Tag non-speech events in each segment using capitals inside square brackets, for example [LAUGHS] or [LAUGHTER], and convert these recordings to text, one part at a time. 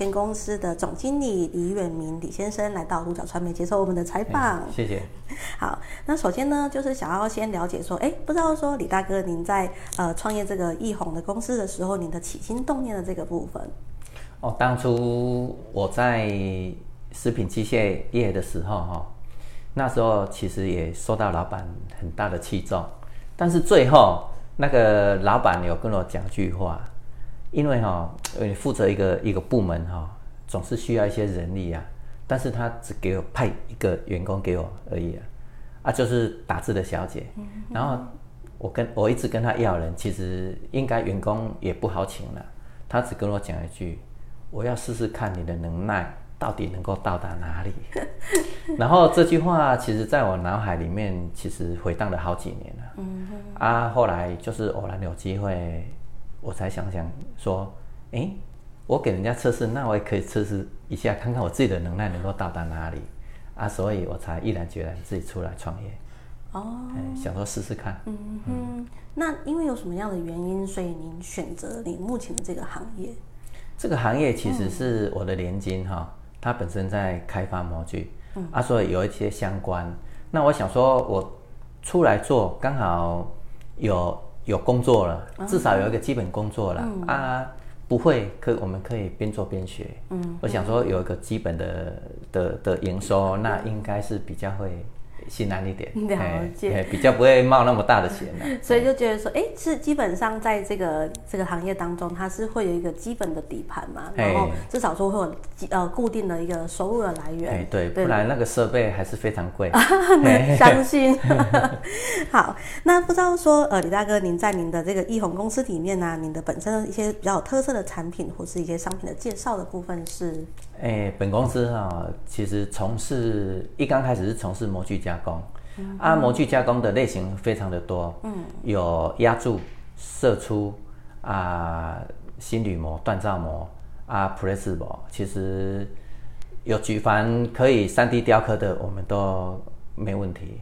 有限公司的总经理李远明李先生来到鹿角传媒接受我们的采访，谢谢。[LAUGHS] 好，那首先呢，就是想要先了解说，哎，不知道说李大哥您在呃创业这个易宏的公司的时候，您的起心动念的这个部分。哦，当初我在食品机械业的时候，哈，那时候其实也受到老板很大的器重，但是最后那个老板有跟我讲句话。因为哈，呃，负责一个一个部门哈，总是需要一些人力啊，但是他只给我派一个员工给我而已啊，啊，就是打字的小姐。然后我跟我一直跟他要人，其实应该员工也不好请了，他只跟我讲一句，我要试试看你的能耐到底能够到达哪里。[LAUGHS] 然后这句话其实在我脑海里面其实回荡了好几年了。嗯啊，后来就是偶然有机会。我才想想说，诶，我给人家测试，那我也可以测试一下，看看我自己的能耐能够到达哪里啊，所以我才毅然决然自己出来创业。哦，想说试试看。嗯哼，嗯，那因为有什么样的原因，所以您选择你目前的这个行业？这个行业其实是我的连金哈，它本身在开发模具，嗯，啊，所以有一些相关。那我想说，我出来做刚好有。有工作了，至少有一个基本工作了、嗯、啊，不会可我们可以边做边学。嗯，我想说有一个基本的的的营收，那应该是比较会。心安一点，了解，比较不会冒那么大的险呢。[LAUGHS] 所以就觉得说，哎，是基本上在这个这个行业当中，它是会有一个基本的底盘嘛，然后至少说会有呃固定的一个收入的来源。哎，对，不然那个设备还是非常贵。[LAUGHS] 相信。[LAUGHS] 好，那不知道说，呃，李大哥，您在您的这个易宏公司里面呢、啊，您的本身的一些比较有特色的产品或是一些商品的介绍的部分是？哎，本公司哈，其实从事一刚开始是从事模具加工，嗯、啊，模具加工的类型非常的多，嗯，有压铸、射出啊，新铝模、锻造模啊，press 模，其实有举凡可以 3D 雕刻的，我们都没问题。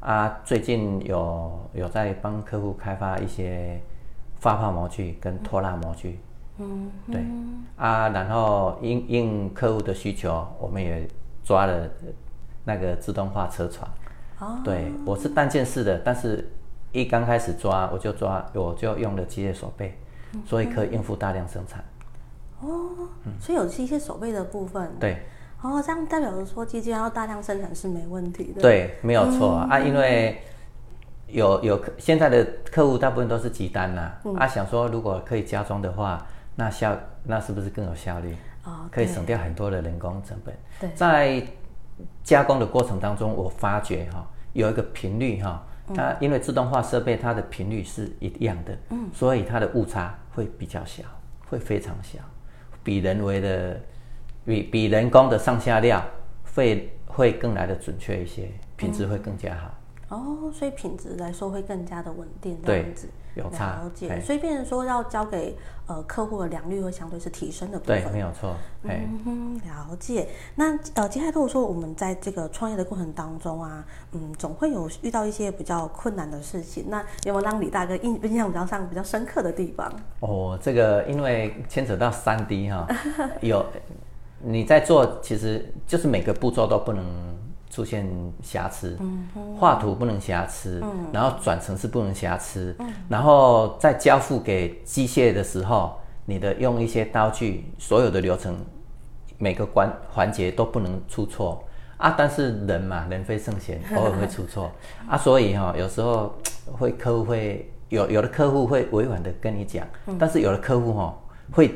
啊，最近有有在帮客户开发一些发泡模具跟拖拉模具。嗯，对啊，然后应应客户的需求，我们也抓了那个自动化车床。哦，对，我是单件式的，但是一刚开始抓，我就抓，我就用了机械手背，所以可以应付大量生产。哦，所以有机械手背的部分。对。哦，这样代表着说，机器要大量生产是没问题的。对，没有错啊，因为。有有现在的客户大部分都是集单呐、啊，嗯、啊想说如果可以加装的话，那效那是不是更有效率？哦，可以省掉很多的人工成本。对，在加工的过程当中，我发觉哈、哦、有一个频率哈、哦，它因为自动化设备它的频率是一样的，嗯，所以它的误差会比较小，会非常小，比人为的比比人工的上下料会会更来的准确一些，品质会更加好。嗯哦，所以品质来说会更加的稳定，这样子有差。了解，所以变成说要交给呃客户的良率会相对是提升的部分。对，没有错。嗯哼，了解。那呃，接下来如果说我们在这个创业的过程当中啊，嗯，总会有遇到一些比较困难的事情。那有没有让李大哥印印象比较上比较深刻的地方？哦，这个因为牵扯到三 D 哈，[LAUGHS] 有你在做，其实就是每个步骤都不能。出现瑕疵，画图不能瑕疵，然后转程式不能瑕疵，然后在交付给机械的时候，你的用一些刀具，所有的流程每个关环节都不能出错啊。但是人嘛，人非圣贤，[LAUGHS] 偶尔会出错啊。所以哈，有时候会客户会有有的客户会委婉的跟你讲，但是有的客户哈会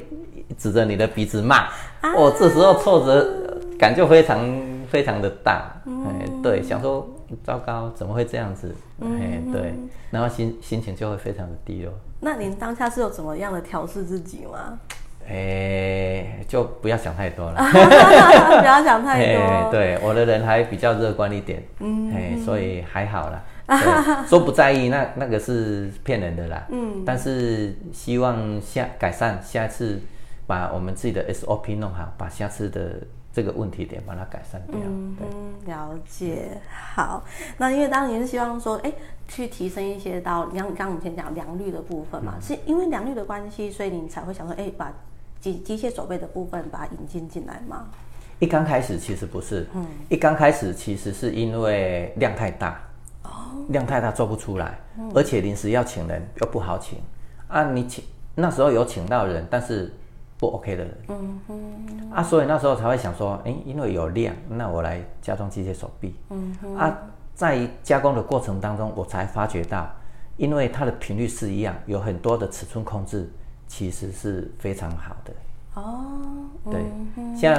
指着你的鼻子骂，哦，这时候挫折感就非常。非常的大，哎，对，想说糟糕，怎么会这样子？哎，对，然后心心情就会非常的低落。那您当下是有怎么样的调试自己吗？哎，就不要想太多了，[LAUGHS] 不要想太多。对，我的人还比较乐观一点，嗯，哎，所以还好啦。[LAUGHS] 说不在意，那那个是骗人的啦。嗯，但是希望下改善，下次把我们自己的 SOP 弄好，把下次的这个问题点把它改善掉。嗯，了解。好，那因为当然是希望说，哎。去提升一些到，刚刚我们先讲良率的部分嘛，嗯、是因为良率的关系，所以你才会想说，哎，把机机械手臂的部分把它引进进来嘛？一刚开始其实不是，嗯，一刚开始其实是因为量太大，哦，量太大做不出来，嗯、而且临时要请人又不好请，啊，你请那时候有请到人，但是不 OK 的人，嗯哼，啊，所以那时候才会想说，哎，因为有量，那我来加装机械手臂，嗯哼，啊。在加工的过程当中，我才发觉到，因为它的频率是一样，有很多的尺寸控制，其实是非常好的。哦，对，像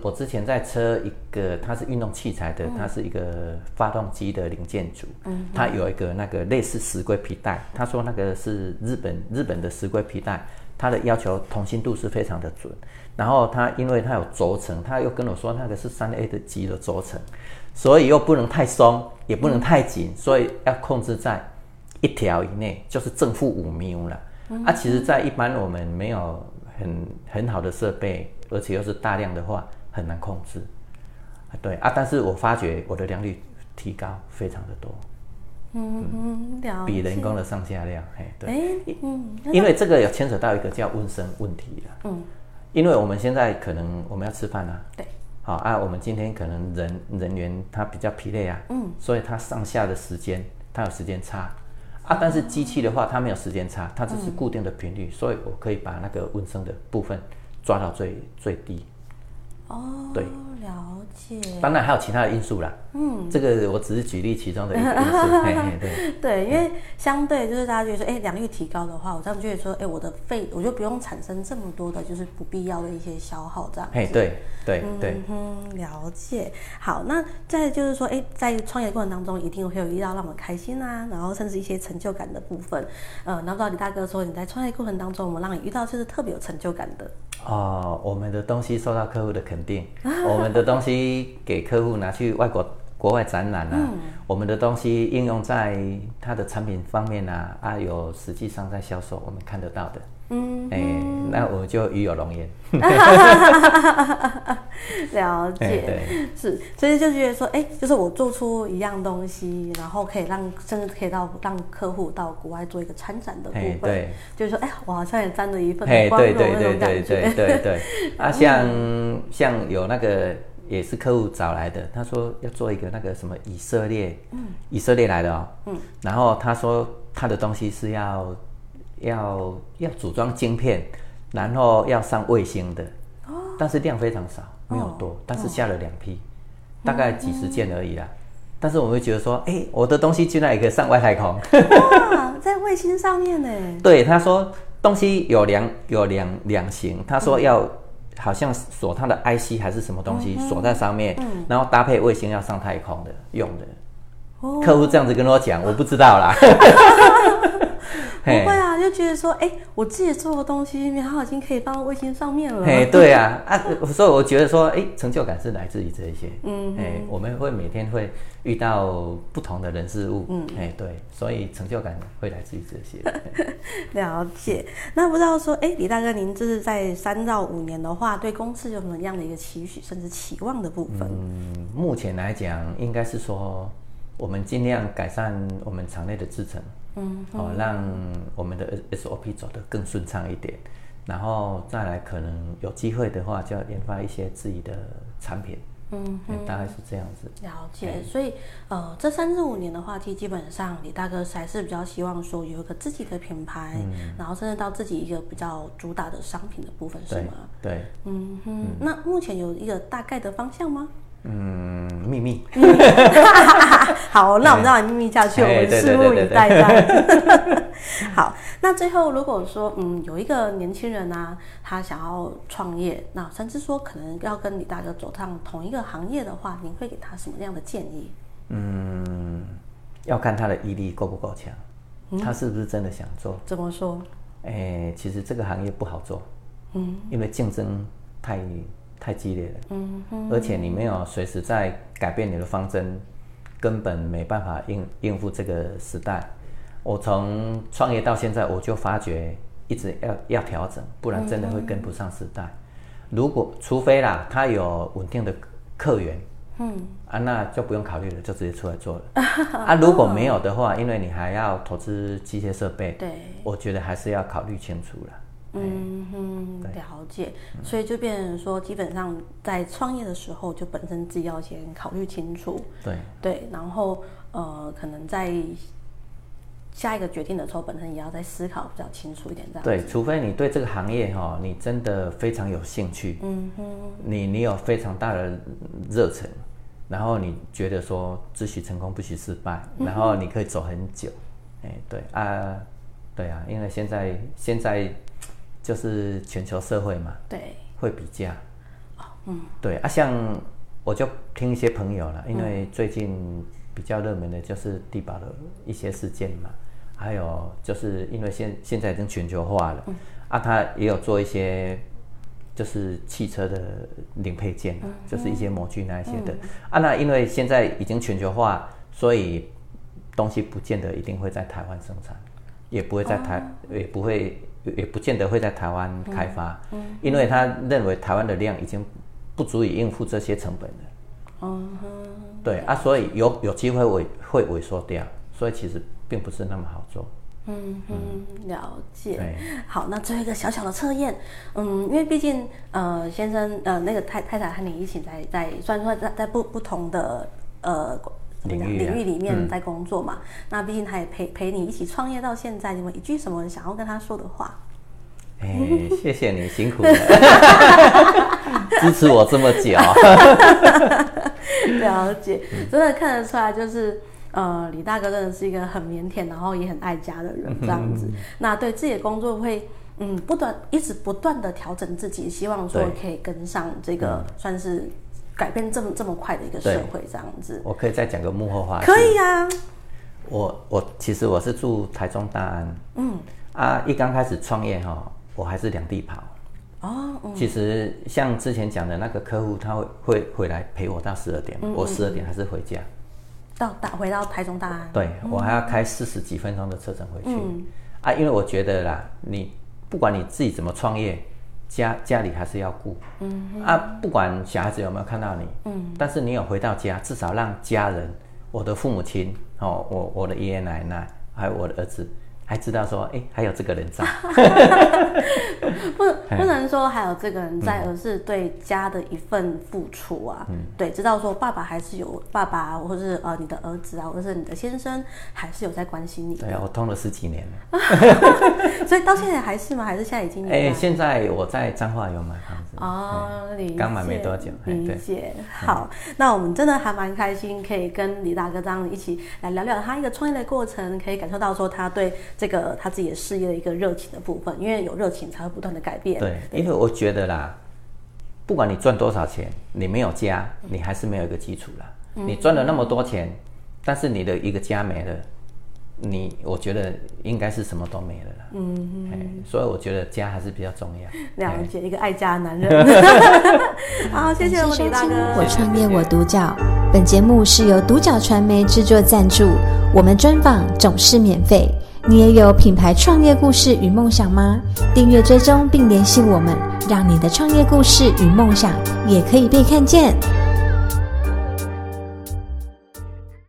我之前在车一个，它是运动器材的，它是一个发动机的零件组，嗯它有一个那个类似石龟皮带，他说那个是日本日本的石龟皮带，它的要求同心度是非常的准。然后它因为它有轴承，他又跟我说那个是三 A 的级的轴承。所以又不能太松，也不能太紧，嗯、所以要控制在一条以内，就是正负五缪了。嗯、啊，其实，在一般我们没有很很好的设备，而且又是大量的话，很难控制。对啊，但是我发觉我的良率提高非常的多。嗯嗯，了。比人工的上下量，哎，对。欸、嗯，因为这个有牵扯到一个叫温升问题了。嗯，因为我们现在可能我们要吃饭啊。对。好啊，我们今天可能人人员他比较疲累啊，嗯，所以他上下的时间他有时间差啊，但是机器的话它没有时间差，它只是固定的频率，所以我可以把那个温升的部分抓到最最低。哦，对，了解。当然还有其他的因素啦。嗯，这个我只是举例其中的一个因素。对对，因为相对就是大家觉得说，哎，良率提高的话，我这样觉得说，哎，我的肺我就不用产生这么多的，就是不必要的一些消耗，这样。哎，对对对。嗯，了解。好，那再就是说，哎，在创业过程当中，一定会有遇到让我们开心啊，然后甚至一些成就感的部分。呃，然后不知道李大哥说，你在创业过程当中，我们让你遇到就是特别有成就感的。哦，我们的东西受到客户的肯定，我们的东西给客户拿去外国国外展览啊，嗯、我们的东西应用在他的产品方面啊，啊有实际上在销售，我们看得到的。嗯，哎、欸，那我就与有龙焉。[LAUGHS] 了解，欸、对，是，所以就觉得说，哎、欸，就是我做出一样东西，然后可以让，甚至可以到让客户到国外做一个参展的部分，欸、对，就是说，哎、欸，我好像也沾了一份光荣那种感觉。对对对对对对对。[LAUGHS] 啊，像像有那个也是客户找来的，他说要做一个那个什么以色列，嗯，以色列来的哦，嗯，然后他说他的东西是要。要要组装晶片，然后要上卫星的，哦、但是量非常少，没有多，哦、但是下了两批，哦、大概几十件而已啦。嗯、但是我们会觉得说，哎，我的东西居然也可以上外太空，哇，在卫星上面呢？[LAUGHS] 对，他说东西有两有两两型，他说要好像锁他的 IC 还是什么东西锁、嗯、在上面，嗯、然后搭配卫星要上太空的用的。哦、客户这样子跟我讲，我不知道啦。不会啊，就觉得说，哎，我自己做的东西，它已经可以放到卫星上面了。哎，对啊，[LAUGHS] 啊，所以我觉得说，哎，成就感是来自于这一些。嗯，哎，我们会每天会遇到不同的人事物。嗯，哎，对，所以成就感会来自于这些。[LAUGHS] 了解。那不知道说，哎，李大哥，您这是在三到五年的话，对公司有什么样的一个期许，甚至期望的部分？嗯，目前来讲，应该是说，我们尽量改善我们厂内的制程。嗯，哦，让我们的 SOP 走得更顺畅一点，然后再来可能有机会的话，就要研发一些自己的产品。嗯，大概是这样子。了解，所以呃，这三至五年的话，其实基本上李大哥还是比较希望说有一个自己的品牌，嗯、然后甚至到自己一个比较主打的商品的部分，是吗？对。嗯哼，嗯，那目前有一个大概的方向吗？嗯，秘密。[LAUGHS] 好，那我们让你秘密下去，我们拭目以待。这样。[LAUGHS] 好，那最后如果说，嗯，有一个年轻人啊，他想要创业，那甚至说可能要跟李大哥走上同一个行业的话，您会给他什么样的建议？嗯，要看他的毅力够不够强，他是不是真的想做？怎么说？哎，其实这个行业不好做。嗯，因为竞争太太激烈了，嗯哼，而且你没有随时在改变你的方针，根本没办法应应付这个时代。我从创业到现在，我就发觉一直要要调整，不然真的会跟不上时代。如果除非啦，他有稳定的客源，嗯啊，那就不用考虑了，就直接出来做了。[LAUGHS] 啊，如果没有的话，因为你还要投资机械设备，对，我觉得还是要考虑清楚了。嗯哼，了解。所以就变成说，基本上在创业的时候，就本身自己要先考虑清楚。对对，然后呃，可能在。下一个决定的时候，本身也要再思考比较清楚一点，这样。对，除非你对这个行业哈，你真的非常有兴趣，嗯哼，你你有非常大的热忱，然后你觉得说只许成功不许失败，然后你可以走很久，哎、嗯，对啊，对啊，因为现在现在就是全球社会嘛，对，会比价，嗯，对啊，像我就听一些朋友了，因为最近比较热门的就是地保的一些事件嘛。还有就是因为现现在已经全球化了，嗯、啊，他也有做一些就是汽车的零配件，嗯、就是一些模具那一些的，嗯、啊，那因为现在已经全球化，所以东西不见得一定会在台湾生产，也不会在台，哦、也不会，也不见得会在台湾开发，嗯嗯、因为他认为台湾的量已经不足以应付这些成本了，嗯，对啊，所以有有机会萎会萎缩掉，所以其实。并不是那么好做。嗯嗯，了解。对好，那最后一个小小的测验，嗯，因为毕竟呃，先生呃，那个太太太和你一起在在，虽然说在在不不同的呃领域、啊、领域里面在工作嘛，嗯、那毕竟他也陪陪你一起创业到现在，你们一句什么想要跟他说的话？哎，[LAUGHS] 谢谢你辛苦了，支持我这么久。了解，真的看得出来就是。呃，李大哥真的是一个很腼腆，然后也很爱家的人，这样子。嗯、那对自己的工作会，嗯，不断一直不断的调整自己，希望说可以跟上这个算是改变这么这么快的一个社会，这样子。我可以再讲个幕后话。可以啊。我我其实我是住台中大安，嗯啊，一刚开始创业哈，我还是两地跑。哦。嗯、其实像之前讲的那个客户，他会会回来陪我到十二点，嗯、我十二点还是回家。到大回到台中大安，对，我还要开四十几分钟的车程回去。嗯、啊，因为我觉得啦，你不管你自己怎么创业，家家里还是要顾。嗯，啊，不管小孩子有没有看到你，嗯，但是你有回到家，至少让家人，我的父母亲，哦，我我的爷爷奶奶，还有我的儿子。还知道说，哎，还有这个人在，[LAUGHS] 不不能说还有这个人在，而是对家的一份付出啊。嗯，对，知道说爸爸还是有爸爸，或者是呃你的儿子啊，或者是你的先生，还是有在关心你。对啊，我通了十几年了，[LAUGHS] 所以到现在还是吗？还是现在已经？哎，现在我在彰化有买房子哦，理解，刚买没多久，理解。好，那我们真的还蛮开心，可以跟李大哥这样一起来聊聊他一个创业的过程，可以感受到说他对。这个他自己的事业的一个热情的部分，因为有热情才会不断的改变。对，因为我觉得啦，不管你赚多少钱，你没有家，你还是没有一个基础啦。你赚了那么多钱，但是你的一个家没了。你我觉得应该是什么都没了啦，嗯哼，所以我觉得家还是比较重要。了解一个爱家的男人。[LAUGHS] [LAUGHS] 好，谢谢我李大哥。我创业我独角，本节目是由独角传媒制作赞助，我们专访总是免费。你也有品牌创业故事与梦想吗？订阅追踪并联系我们，让你的创业故事与梦想也可以被看见。